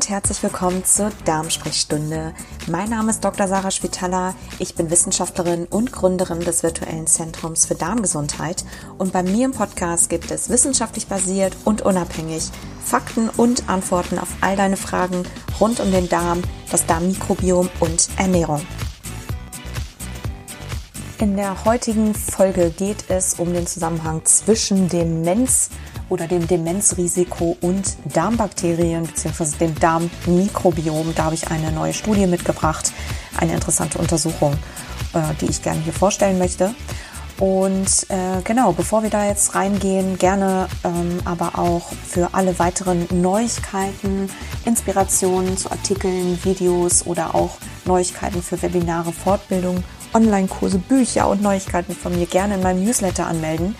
und herzlich willkommen zur Darmsprechstunde. Mein Name ist Dr. Sarah Spitaler. Ich bin Wissenschaftlerin und Gründerin des virtuellen Zentrums für Darmgesundheit. Und bei mir im Podcast gibt es wissenschaftlich basiert und unabhängig Fakten und Antworten auf all deine Fragen rund um den Darm, das Darmmikrobiom und Ernährung. In der heutigen Folge geht es um den Zusammenhang zwischen Demenz oder dem Demenzrisiko und Darmbakterien bzw. dem Darmmikrobiom. Da habe ich eine neue Studie mitgebracht, eine interessante Untersuchung, äh, die ich gerne hier vorstellen möchte. Und äh, genau, bevor wir da jetzt reingehen, gerne ähm, aber auch für alle weiteren Neuigkeiten, Inspirationen zu Artikeln, Videos oder auch Neuigkeiten für Webinare, Fortbildung, Online-Kurse, Bücher und Neuigkeiten von mir gerne in meinem Newsletter anmelden.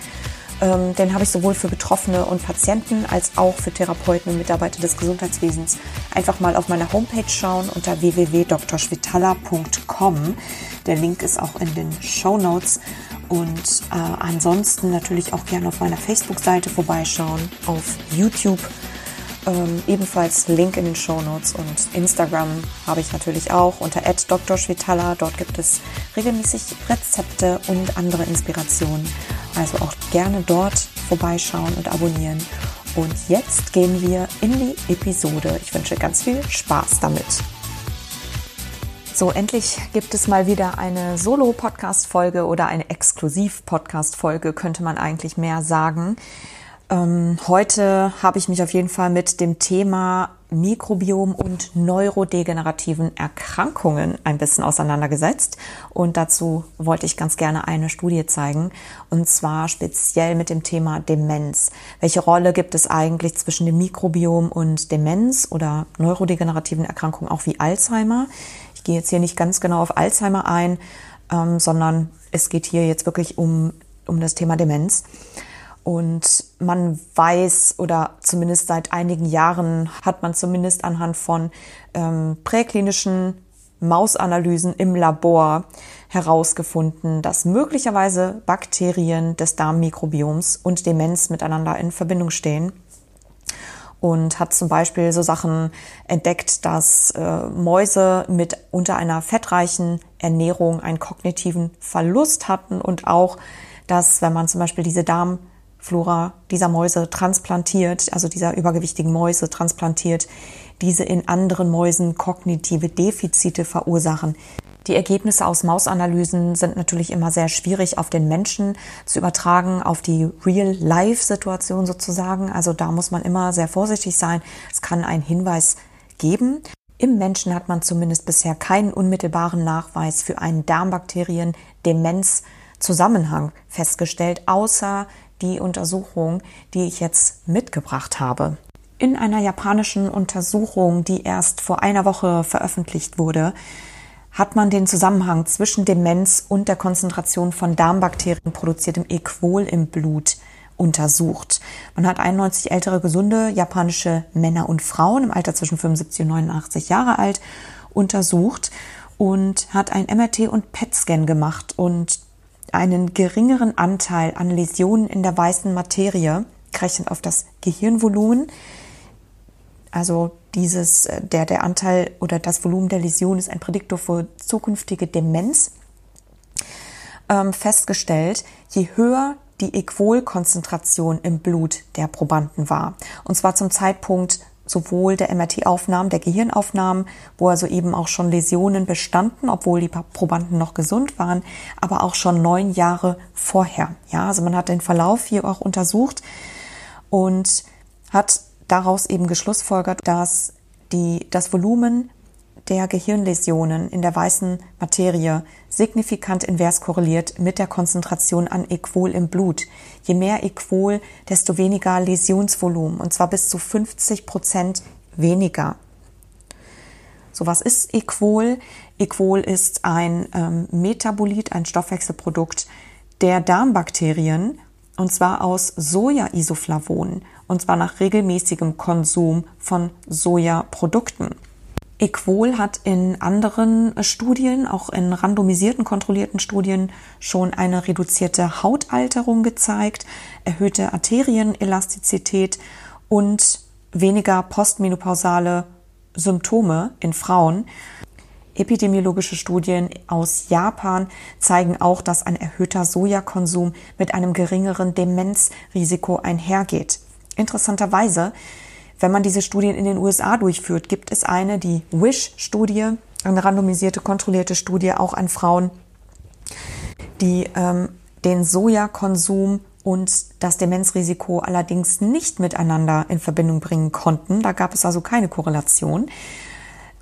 Ähm, den habe ich sowohl für Betroffene und Patienten als auch für Therapeuten und Mitarbeiter des Gesundheitswesens. Einfach mal auf meiner Homepage schauen unter www.drschwitala.com. Der Link ist auch in den Show Notes. Und äh, ansonsten natürlich auch gerne auf meiner Facebook-Seite vorbeischauen, auf YouTube ähm, ebenfalls Link in den Show Notes und Instagram habe ich natürlich auch unter @drschwitala. Dort gibt es regelmäßig Rezepte und andere Inspirationen. Also auch gerne dort vorbeischauen und abonnieren. Und jetzt gehen wir in die Episode. Ich wünsche ganz viel Spaß damit. So, endlich gibt es mal wieder eine Solo-Podcast-Folge oder eine Exklusiv-Podcast-Folge, könnte man eigentlich mehr sagen. Ähm, heute habe ich mich auf jeden Fall mit dem Thema Mikrobiom und neurodegenerativen Erkrankungen ein bisschen auseinandergesetzt. Und dazu wollte ich ganz gerne eine Studie zeigen. Und zwar speziell mit dem Thema Demenz. Welche Rolle gibt es eigentlich zwischen dem Mikrobiom und Demenz oder neurodegenerativen Erkrankungen, auch wie Alzheimer? Ich gehe jetzt hier nicht ganz genau auf Alzheimer ein, ähm, sondern es geht hier jetzt wirklich um, um das Thema Demenz. Und man weiß oder zumindest seit einigen Jahren hat man zumindest anhand von ähm, präklinischen Mausanalysen im Labor herausgefunden, dass möglicherweise Bakterien des Darmmikrobioms und Demenz miteinander in Verbindung stehen. Und hat zum Beispiel so Sachen entdeckt, dass äh, Mäuse mit unter einer fettreichen Ernährung einen kognitiven Verlust hatten und auch, dass wenn man zum Beispiel diese Darm Flora dieser Mäuse transplantiert, also dieser übergewichtigen Mäuse transplantiert, diese in anderen Mäusen kognitive Defizite verursachen. Die Ergebnisse aus Mausanalysen sind natürlich immer sehr schwierig auf den Menschen zu übertragen, auf die Real-Life-Situation sozusagen. Also da muss man immer sehr vorsichtig sein. Es kann einen Hinweis geben. Im Menschen hat man zumindest bisher keinen unmittelbaren Nachweis für einen Darmbakterien-Demenz-Zusammenhang festgestellt, außer die Untersuchung, die ich jetzt mitgebracht habe. In einer japanischen Untersuchung, die erst vor einer Woche veröffentlicht wurde, hat man den Zusammenhang zwischen Demenz und der Konzentration von Darmbakterien produziertem Equol im Blut untersucht. Man hat 91 ältere gesunde japanische Männer und Frauen im Alter zwischen 75 und 89 Jahre alt untersucht und hat ein MRT und PET-Scan gemacht und einen geringeren Anteil an Läsionen in der weißen Materie, gerechnet auf das Gehirnvolumen. Also dieses, äh, der, der Anteil oder das Volumen der Läsion ist ein Prädiktor für zukünftige Demenz. Ähm, festgestellt, je höher die Equolkonzentration im Blut der Probanden war, und zwar zum Zeitpunkt sowohl der MRT-Aufnahmen, der Gehirnaufnahmen, wo also eben auch schon Läsionen bestanden, obwohl die Probanden noch gesund waren, aber auch schon neun Jahre vorher. Ja, also man hat den Verlauf hier auch untersucht und hat daraus eben geschlussfolgert, dass die, das Volumen der Gehirnläsionen in der weißen Materie signifikant invers korreliert mit der Konzentration an Equol im Blut. Je mehr Equol, desto weniger Läsionsvolumen und zwar bis zu 50 Prozent weniger. So, was ist Equol? Equol ist ein ähm, Metabolit, ein Stoffwechselprodukt der Darmbakterien und zwar aus Soja-Isoflavonen und zwar nach regelmäßigem Konsum von Sojaprodukten. Equol hat in anderen Studien, auch in randomisierten, kontrollierten Studien, schon eine reduzierte Hautalterung gezeigt, erhöhte Arterienelastizität und weniger postmenopausale Symptome in Frauen. Epidemiologische Studien aus Japan zeigen auch, dass ein erhöhter Sojakonsum mit einem geringeren Demenzrisiko einhergeht. Interessanterweise, wenn man diese Studien in den USA durchführt, gibt es eine, die WISH-Studie, eine randomisierte, kontrollierte Studie auch an Frauen, die ähm, den Sojakonsum und das Demenzrisiko allerdings nicht miteinander in Verbindung bringen konnten. Da gab es also keine Korrelation.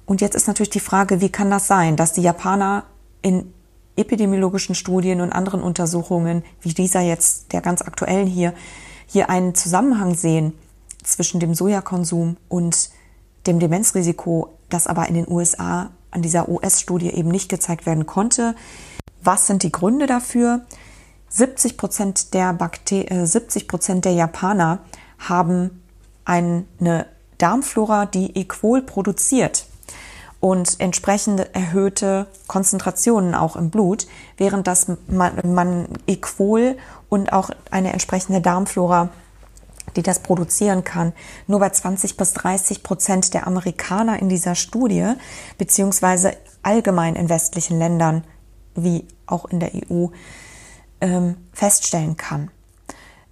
Und jetzt ist natürlich die Frage, wie kann das sein, dass die Japaner in epidemiologischen Studien und anderen Untersuchungen, wie dieser jetzt, der ganz aktuellen hier, hier einen Zusammenhang sehen zwischen dem Sojakonsum und dem Demenzrisiko, das aber in den USA an dieser US-Studie eben nicht gezeigt werden konnte. Was sind die Gründe dafür? 70 Prozent der, Bakter 70 äh, Prozent der Japaner haben eine Darmflora, die Equol produziert und entsprechende erhöhte Konzentrationen auch im Blut, während das man, man Equol und auch eine entsprechende Darmflora, die das produzieren kann, nur bei 20 bis 30 Prozent der Amerikaner in dieser Studie, beziehungsweise allgemein in westlichen Ländern, wie auch in der EU, ähm, feststellen kann.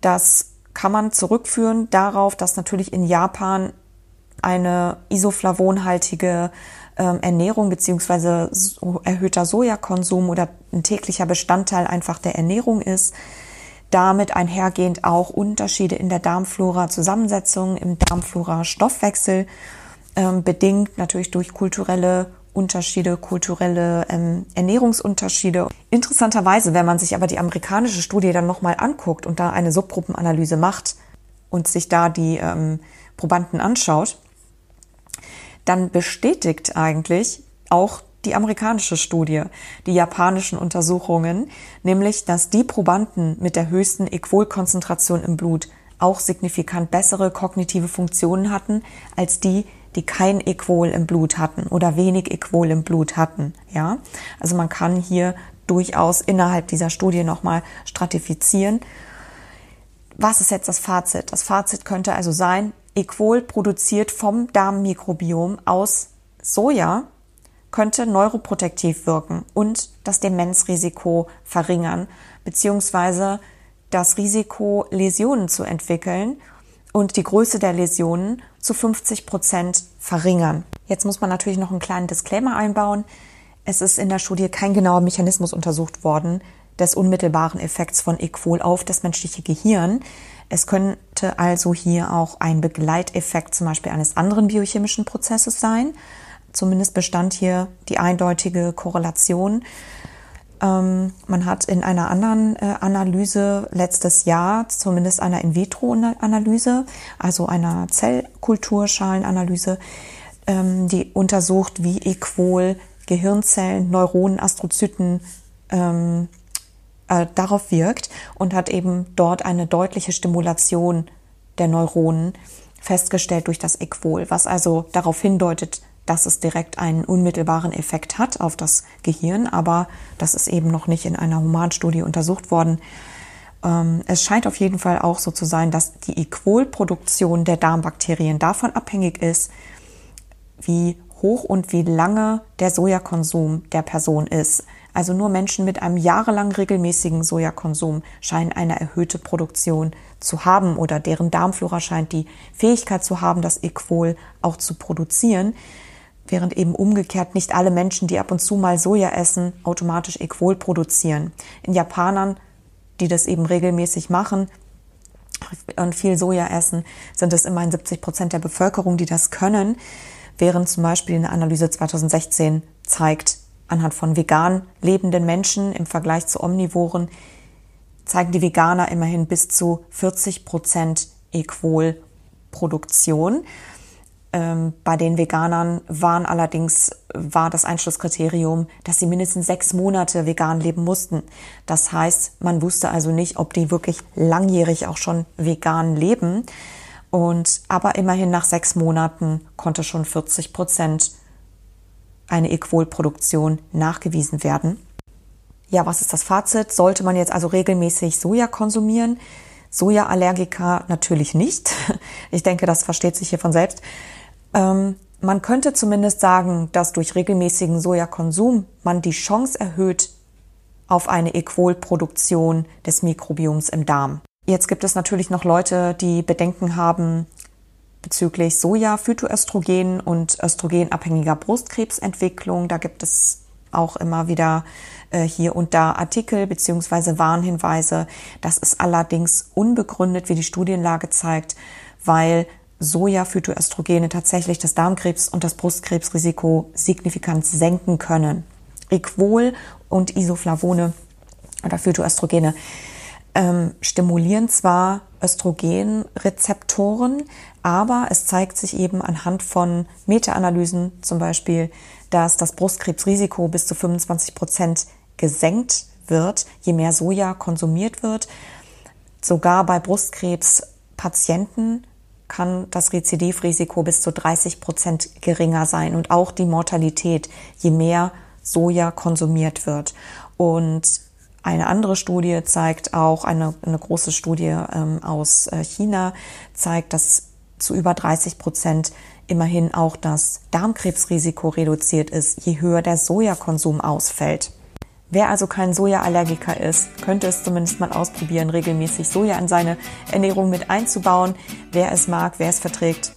Das kann man zurückführen darauf, dass natürlich in Japan eine isoflavonhaltige ähm, Ernährung beziehungsweise so erhöhter Sojakonsum oder ein täglicher Bestandteil einfach der Ernährung ist. Damit einhergehend auch Unterschiede in der Darmflora-Zusammensetzung, im Darmflora-Stoffwechsel, ähm, bedingt natürlich durch kulturelle Unterschiede, kulturelle ähm, Ernährungsunterschiede. Interessanterweise, wenn man sich aber die amerikanische Studie dann nochmal anguckt und da eine Subgruppenanalyse macht und sich da die ähm, Probanden anschaut, dann bestätigt eigentlich auch die amerikanische Studie, die japanischen Untersuchungen, nämlich, dass die Probanden mit der höchsten Equolkonzentration im Blut auch signifikant bessere kognitive Funktionen hatten als die, die kein Equol im Blut hatten oder wenig Equol im Blut hatten. Ja, also man kann hier durchaus innerhalb dieser Studie nochmal stratifizieren. Was ist jetzt das Fazit? Das Fazit könnte also sein, Equol produziert vom Darmmikrobiom aus Soja könnte neuroprotektiv wirken und das Demenzrisiko verringern, beziehungsweise das Risiko, Läsionen zu entwickeln und die Größe der Läsionen zu 50 Prozent verringern. Jetzt muss man natürlich noch einen kleinen Disclaimer einbauen. Es ist in der Studie kein genauer Mechanismus untersucht worden des unmittelbaren Effekts von Equol auf das menschliche Gehirn. Es könnte also hier auch ein Begleiteffekt zum Beispiel eines anderen biochemischen Prozesses sein. Zumindest bestand hier die eindeutige Korrelation. Ähm, man hat in einer anderen äh, Analyse letztes Jahr, zumindest einer In-vitro-Analyse, also einer Zellkulturschalenanalyse, ähm, die untersucht, wie Equol Gehirnzellen, Neuronen, Astrozyten ähm, äh, darauf wirkt und hat eben dort eine deutliche Stimulation der Neuronen festgestellt durch das Equol, was also darauf hindeutet, dass es direkt einen unmittelbaren Effekt hat auf das Gehirn, aber das ist eben noch nicht in einer Humanstudie untersucht worden. Ähm, es scheint auf jeden Fall auch so zu sein, dass die Equol-Produktion der Darmbakterien davon abhängig ist, wie hoch und wie lange der Sojakonsum der Person ist. Also nur Menschen mit einem jahrelang regelmäßigen Sojakonsum scheinen eine erhöhte Produktion zu haben oder deren Darmflora scheint die Fähigkeit zu haben, das Equol auch zu produzieren, während eben umgekehrt nicht alle Menschen, die ab und zu mal Soja essen, automatisch Equol produzieren. In Japanern, die das eben regelmäßig machen, und viel Soja essen, sind es immerhin 70 Prozent der Bevölkerung, die das können, während zum Beispiel eine Analyse 2016 zeigt, anhand von vegan lebenden Menschen im Vergleich zu Omnivoren zeigen die Veganer immerhin bis zu 40 Prozent Equol-Produktion. Ähm, bei den Veganern waren allerdings, war das Einschlusskriterium, dass sie mindestens sechs Monate vegan leben mussten. Das heißt, man wusste also nicht, ob die wirklich langjährig auch schon vegan leben. Und, aber immerhin nach sechs Monaten konnte schon 40 Prozent eine Equol-Produktion nachgewiesen werden. Ja, was ist das Fazit? Sollte man jetzt also regelmäßig Soja konsumieren? Sojaallergiker natürlich nicht. Ich denke, das versteht sich hier von selbst. Ähm, man könnte zumindest sagen, dass durch regelmäßigen Sojakonsum man die Chance erhöht auf eine Equolproduktion des Mikrobioms im Darm. Jetzt gibt es natürlich noch Leute, die Bedenken haben bezüglich Soja, Phytoöstrogen und östrogenabhängiger Brustkrebsentwicklung. Da gibt es auch immer wieder äh, hier und da Artikel beziehungsweise Warnhinweise. Das ist allerdings unbegründet, wie die Studienlage zeigt, weil Soja-Phytoöstrogene tatsächlich das Darmkrebs- und das Brustkrebsrisiko signifikant senken können. Equol und Isoflavone oder Phytoöstrogene ähm, stimulieren zwar Östrogenrezeptoren, aber es zeigt sich eben anhand von Meta-Analysen zum Beispiel, dass das Brustkrebsrisiko bis zu 25 Prozent gesenkt wird, je mehr Soja konsumiert wird. Sogar bei Brustkrebspatienten kann das Rezidivrisiko bis zu 30 Prozent geringer sein und auch die Mortalität, je mehr Soja konsumiert wird. Und eine andere Studie zeigt auch, eine, eine große Studie ähm, aus äh, China zeigt, dass zu über 30 Prozent immerhin auch das Darmkrebsrisiko reduziert ist, je höher der Sojakonsum ausfällt. Wer also kein Sojaallergiker ist, könnte es zumindest mal ausprobieren, regelmäßig Soja in seine Ernährung mit einzubauen. Wer es mag, wer es verträgt.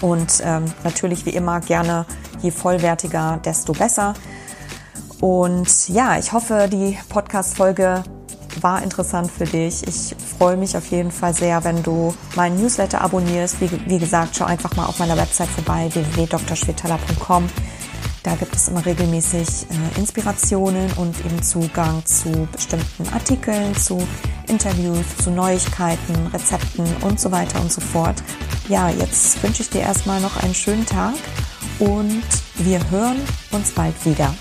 Und ähm, natürlich wie immer gerne, je vollwertiger, desto besser. Und ja, ich hoffe, die Podcast-Folge war interessant für dich. Ich freue mich auf jeden Fall sehr, wenn du meinen Newsletter abonnierst. Wie, wie gesagt, schau einfach mal auf meiner Website vorbei, www.drschwetala.com. Da gibt es immer regelmäßig äh, Inspirationen und eben Zugang zu bestimmten Artikeln, zu Interviews, zu Neuigkeiten, Rezepten und so weiter und so fort. Ja, jetzt wünsche ich dir erstmal noch einen schönen Tag und wir hören uns bald wieder.